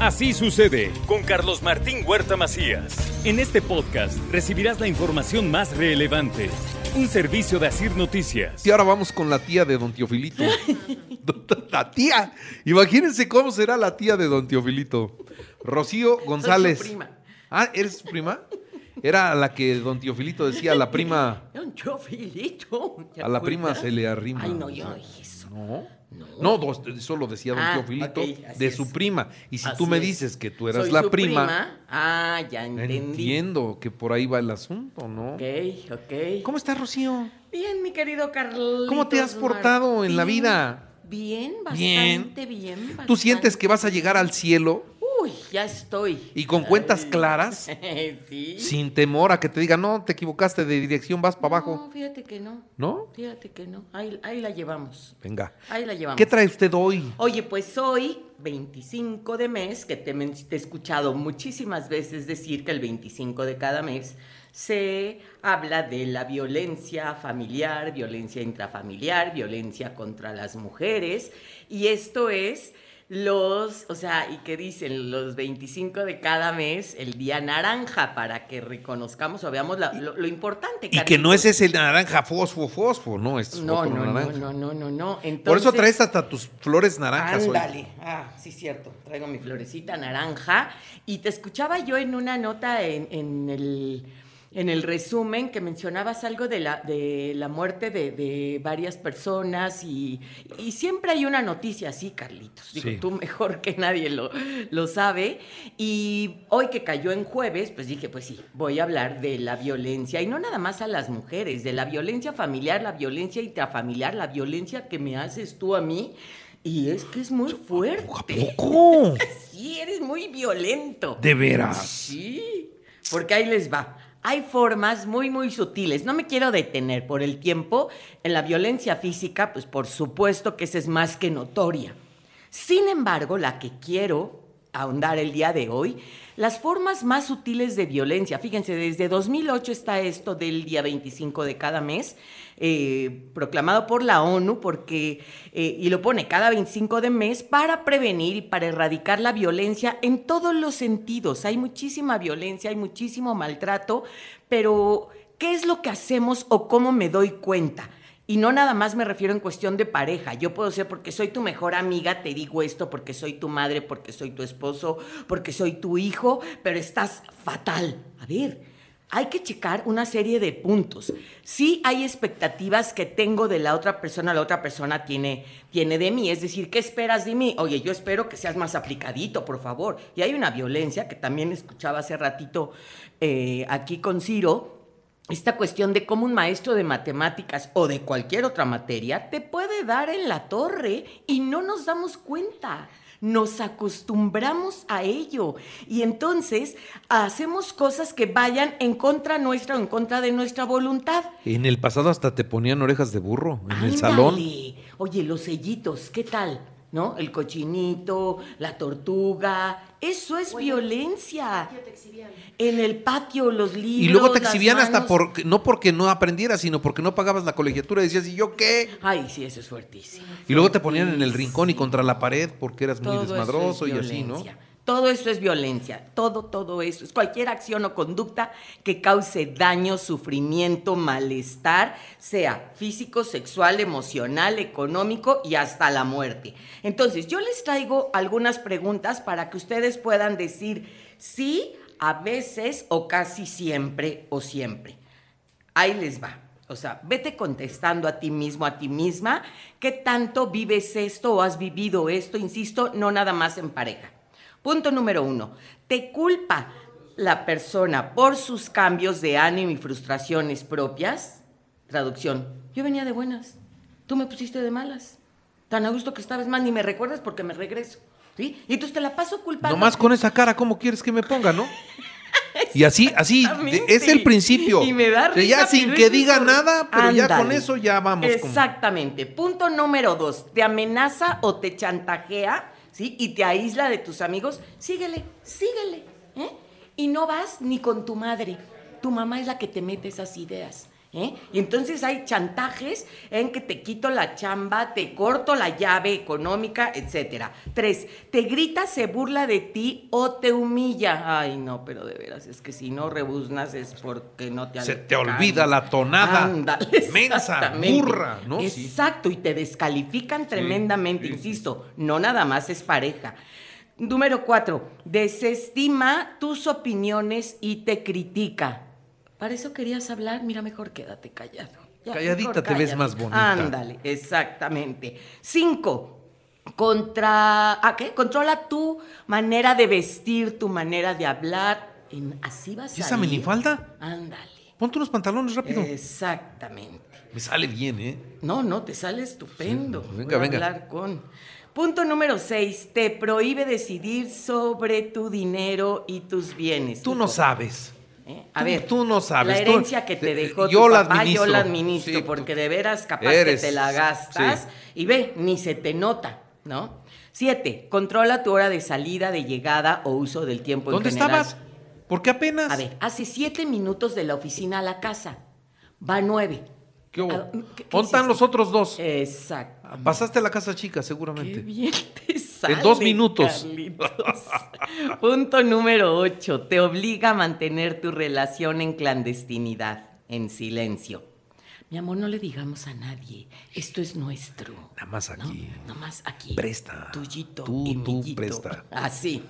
Así sucede con Carlos Martín Huerta Macías. En este podcast recibirás la información más relevante. Un servicio de Asir Noticias. Y ahora vamos con la tía de don Teofilito. la tía. Imagínense cómo será la tía de don Teofilito. Rocío González. Soy su prima. Ah, ¿eres su prima? Era la que don Teofilito decía, la prima, Don Teofilito. ¿te a la prima se le arrima. Ay, no, yo dije No. No, dos- solo decía don Ah, Teofilito de es. su prima. Y si tú me es. dices que tú eras Soy la su prima, Ah, ya entendí. entiendo que por ahí va el asunto, ¿no? Ok, ok. ¿Cómo estás, Rocío? Bien, mi querido Carlos. ¿Cómo te has portado en la vida? Bien, bastante bien. ¿Tú bastante. sientes que vas a llegar al cielo Uy, ya estoy. y con cuentas Ay. claras, sí. sin temor a que te digan, no, te equivocaste de dirección, vas para abajo? No, fíjate que no. ¿No? Fíjate que no. Ahí, ahí la llevamos. Venga. Ahí la llevamos. ¿Qué trae usted hoy? Oye, pues hoy, 25 de mes, que te he escuchado muchísimas veces decir que el 25 de cada mes se habla de la violencia familiar, violencia intrafamiliar, violencia contra las mujeres, y esto es los, o sea, y que dicen los 25 de cada mes, el día naranja, para que reconozcamos o veamos la- lo, lo importante. Y que no es ese naranja fosfo, fosfo, no, es No, otro no, no, naranja. no, no, no, no. Por eso Entonces- traes hasta tus flores naranjas hoy. Ándale. Ah, sí, cierto. Traigo mi florecita naranja. Y te escuchaba yo en una nota en, en el, en el resumen que mencionabas algo de la, de la muerte de, de varias personas y, y siempre hay una noticia así, Carlitos. Digo, Sí. tú mejor que nadie lo, lo sabe. Y hoy que cayó en jueves, pues dije, pues sí, voy a hablar de la violencia. Y no nada más a las mujeres, de la violencia familiar, la violencia intrafamiliar, la violencia que me haces tú a mí. Y es que es muy fuerte. ¿Cómo? Sí, eres muy violento. ¿De veras? Sí, porque ahí les va. Hay formas muy, muy sutiles. No me quiero detener por el tiempo. En la violencia física, pues por supuesto que esa es más que notoria. Sin embargo, la que quiero ahondar el día de hoy, las formas más sutiles de violencia. Fíjense, desde 2008 está esto del día 25 de cada mes, eh, proclamado por la ONU, porque, eh, y lo pone cada 25 de mes, para prevenir y para erradicar la violencia en todos los sentidos. Hay muchísima violencia, hay muchísimo maltrato, pero ¿qué es lo que hacemos o cómo me doy cuenta? Y no nada más me refiero en cuestión de pareja. Yo puedo ser porque soy tu mejor amiga, te digo esto, porque soy tu madre, porque soy tu esposo, porque soy tu hijo, pero estás fatal. A ver, hay que checar una serie de puntos. Sí hay expectativas que tengo de la otra persona, la otra persona tiene, tiene de mí. Es decir, ¿qué esperas de mí? Oye, yo espero que seas más aplicadito, por favor. Y hay una violencia que también escuchaba hace ratito eh, aquí con Ciro, esta cuestión de cómo un maestro de matemáticas o de cualquier otra materia te puede dar en la torre y no nos damos cuenta. Nos acostumbramos a ello y entonces hacemos cosas que vayan en contra nuestra o en contra de nuestra voluntad. En el pasado hasta te ponían orejas de burro en el salón. Oye, los sellitos, ¿qué tal? ¿No? El cochinito, la tortuga, eso es violencia. En el patio, los libros. Y luego te exhibían hasta por, no porque no aprendieras, sino porque no pagabas la colegiatura. Y decías, ¿y yo qué? Ay, sí, eso es fuertísimo. Y luego te ponían en el rincón y contra la pared porque eras muy Todo desmadroso es y así, ¿no? Todo eso es violencia, todo, todo eso. Es cualquier acción o conducta que cause daño, sufrimiento, malestar, sea físico, sexual, emocional, económico y hasta la muerte. Entonces, yo les traigo algunas preguntas para que ustedes puedan decir sí, a veces o casi siempre o siempre. Ahí les va. O sea, vete contestando a ti mismo, a ti misma, qué tanto vives esto o has vivido esto, insisto, no nada más en pareja. Punto número uno, ¿te culpa la persona por sus cambios de ánimo y frustraciones propias? Traducción, yo venía de buenas, tú me pusiste de malas. Tan a gusto que estabas mal, ni me recuerdas porque me regreso. ¿Sí? Y entonces te la paso culpando. Nomás con esa cara, ¿cómo quieres que me ponga, no? Y así, así, es el principio. Y me da O sea, ya risa, sin que diga nada, pero ya con eso ya vamos. Exactamente. Punto número dos. Te amenaza o te chantajea, ¿sí? Y te aísla de tus amigos. Síguele, síguele. ¿eh? Y no vas ni con tu madre. Tu mamá es la que te mete esas ideas. ¿Eh? Y entonces hay chantajes en que te quito la chamba, te corto la llave económica, etcétera. Tres, te grita, se burla de ti o te humilla. Ay, no, pero de veras, es que si no rebuznas es porque no te Se te olvida la tonada. Ándale, Mensa, burra, ¿no? Exacto, y te descalifican tremendamente, sí, sí. insisto, no nada más es pareja. Número cuatro, desestima tus opiniones y te critica. Para eso querías hablar, mira, mejor quédate callado. Ya, Calladita te ves más bonita. Ándale, exactamente. Cinco, contra, ¿a qué? Controla tu manera de vestir, tu manera de hablar. En- así vas ¿Y a esa ir. minifalda? Ándale. Ponte unos pantalones rápido. Exactamente. Me sale bien, ¿eh? No, no, te sale estupendo. Sí, venga, Voy a venga. hablar con. Punto número 6. Te prohíbe decidir sobre tu dinero y tus bienes. Tú no sabes. ¿Eh? A Tú- ver, tú no sabes, La tú- herencia que te dejó yo tu la papá, administro. yo la administro, Sí, porque de veras capaz Eres- que te la gastas sí. y ve, ni se te nota, ¿no? Siete, controla tu hora de salida, de llegada o uso del tiempo ¿Dónde en general. estabas? ¿Por qué apenas? A ver, hace siete minutos de la oficina a la casa. Va nueve. ¿Qué hubo? Ah, ¿qué- qué ¿Dónde están los otros dos? Exacto. Pasaste a la casa chica, Qué seguramente. bien te sale, dos minutos. Punto número 8. Te obliga a mantener tu relación en clandestinidad, en silencio. Mi amor, no le digamos a nadie. Esto es nuestro. Nada más aquí. No, nada más aquí. Presta. Tuyito Tú- y tú presta. Así.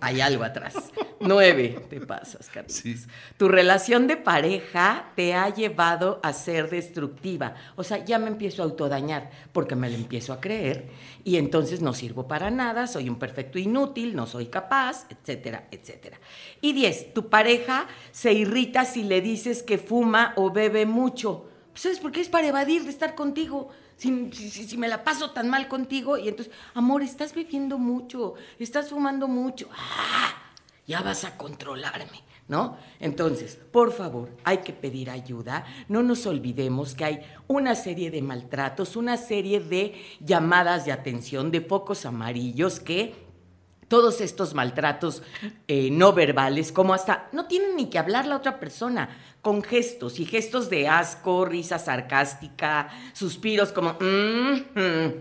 Hay algo atrás. Nueve. Te pasas, Carlitos. Sí. Tu relación de pareja te ha llevado a ser destructiva. O sea, ya me empiezo a autodañar porque me lo empiezo a creer y entonces no sirvo para nada, soy un perfecto inútil, no soy capaz, etcétera, etcétera. Y diez, tu pareja se irrita si le dices que fuma o bebe mucho. Pues, ¿Sabes por qué? Es para evadir de estar contigo. Si, me la paso tan mal contigo y entonces, amor, estás bebiendo mucho, estás fumando mucho. ¡Ah! ya vas a controlarme, ¿no? Entonces, por favor, hay que pedir ayuda. No nos olvidemos que hay una serie de maltratos, una serie de llamadas de atención, de focos amarillos que todos estos maltratos eh, no verbales, como hasta no tienen ni que hablar la otra persona, con gestos y gestos de asco, risa sarcástica, suspiros como, "Mm, mm",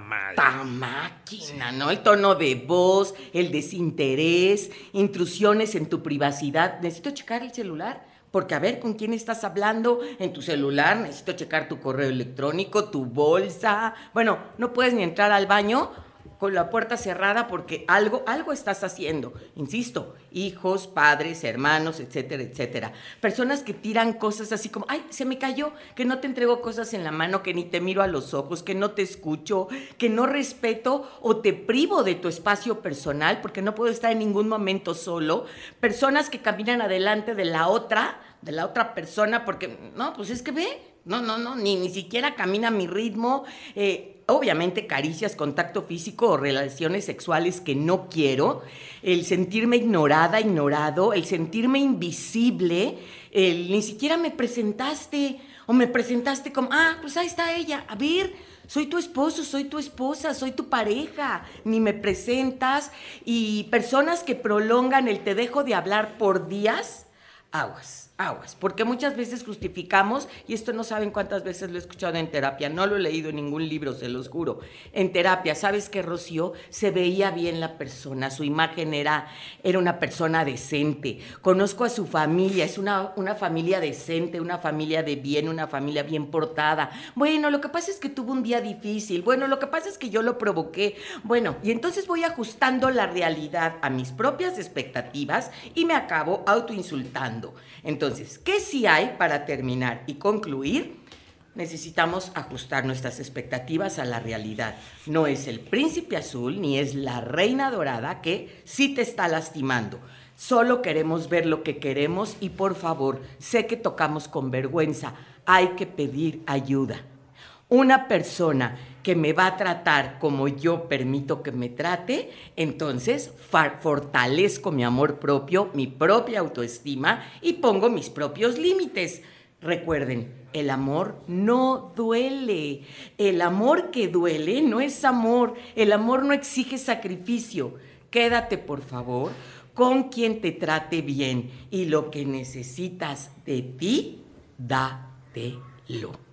mal. ¡Ta máquina! ¿No? El tono de voz, el desinterés, intrusiones en tu privacidad. Necesito checar el celular. Porque a ver con quién estás hablando en tu celular, necesito checar tu correo electrónico, tu bolsa. Bueno, no puedes ni entrar al baño con la puerta cerrada porque algo, algo estás haciendo. Insisto, hijos, padres, hermanos, etcétera, etcétera. Personas que tiran cosas así como, ay, se me cayó, que no te entrego cosas en la mano, que ni te miro a los ojos, que no te escucho, que no respeto o te privo de tu espacio personal porque no puedo estar en ningún momento solo. Personas que caminan adelante de la otra, de la otra persona porque, no, pues es que ve, no, no, no, ni, ni siquiera camina a mi ritmo. Eh, obviamente caricias, contacto físico o relaciones sexuales que no quiero, el sentirme ignorada, ignorado, el sentirme invisible, el ni siquiera me presentaste o me presentaste como, ah, pues ahí está ella, a ver, soy tu esposo, soy tu esposa, soy tu pareja, ni me presentas y personas que prolongan el te dejo de hablar por días, aguas. Aguas, porque muchas veces justificamos, y esto no saben cuántas veces lo he escuchado en terapia, no lo he leído en ningún libro, se los juro. En terapia, ¿sabes qué, Rocío? Se veía bien la persona, su imagen era, era una persona decente. Conozco a su familia, es una, una familia decente, una familia de bien, una familia bien portada. Bueno, lo que pasa es que tuvo un día difícil, bueno, lo que pasa es que yo lo provoqué. Bueno, y entonces voy ajustando la realidad a mis propias expectativas y me acabo autoinsultando. Entonces, ¿qué sí hay para terminar y concluir? Necesitamos ajustar nuestras expectativas a la realidad. No es el príncipe azul ni es la reina dorada que sí te está lastimando. Solo queremos ver lo que queremos y por favor, sé que tocamos con vergüenza. Hay que pedir ayuda. Una persona que me va a tratar como yo permito que me trate, entonces fortalezco mi amor propio, mi propia autoestima y pongo mis propios límites. Recuerden, el amor no duele. El amor que duele no es amor. El amor no exige sacrificio. Quédate, por favor, con quien te trate bien y lo que necesitas de ti, da Créetelo.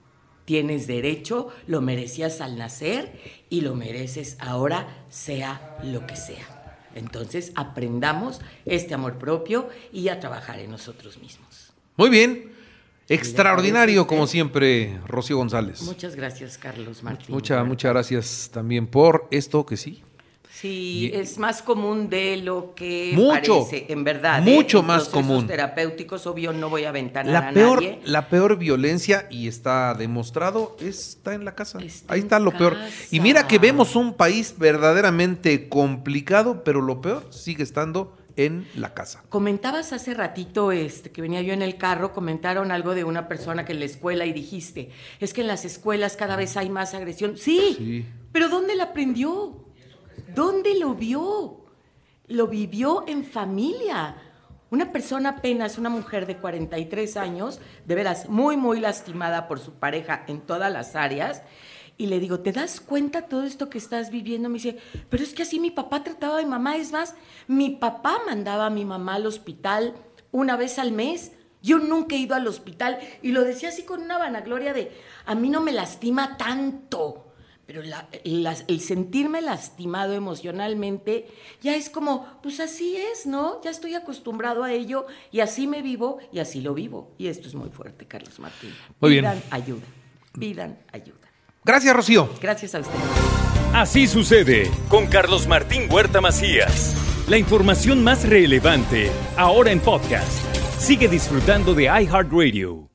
Tienes derecho, lo merecías al nacer y lo mereces ahora, sea lo que sea. Entonces, aprendamos este amor propio y a trabajar en nosotros mismos. Muy bien. Extraordinario, como siempre, Rocío González. Muchas gracias, Carlos Martín. Muchas, muchas gracias también por esto que sí. Sí, Y- es más común de lo que Mucho, parece, en verdad. mucho ¿eh? En más común. terapéuticos, obvio, no voy a aventar La a peor, nadie. la peor violencia, y está demostrado, está en la casa. Está Ahí está lo peor. Y mira que vemos un país verdaderamente complicado, pero lo peor sigue estando en la casa. Comentabas hace ratito este, que venía yo en el carro, comentaron algo de una persona que en la escuela y dijiste, es que en las escuelas cada vez hay más agresión. Sí, Sí. pero ¿dónde la aprendió? ¿Dónde lo vio? Lo vivió en familia. Una persona apenas, una mujer de 43 años, de veras muy, muy lastimada por su pareja en todas las áreas. Y le digo, ¿te das cuenta todo esto que estás viviendo? Me dice, pero es que así mi papá trataba a mi mamá. Es más, mi papá mandaba a mi mamá al hospital una vez al mes. Yo nunca he ido al hospital. Y lo decía así con una vanagloria de, a mí no me lastima tanto. Pero la- el sentirme lastimado emocionalmente ya es como, pues así es, ¿no? Ya estoy acostumbrado a ello y así me vivo y así lo vivo. Y esto es muy fuerte, Carlos Martín. Muy bien. Pidan ayuda, pidan ayuda. Gracias, Rocío. Gracias a ustedes. Así sucede con Carlos Martín Huerta Macías. La información más relevante ahora en podcast. Sigue disfrutando de iHeartRadio.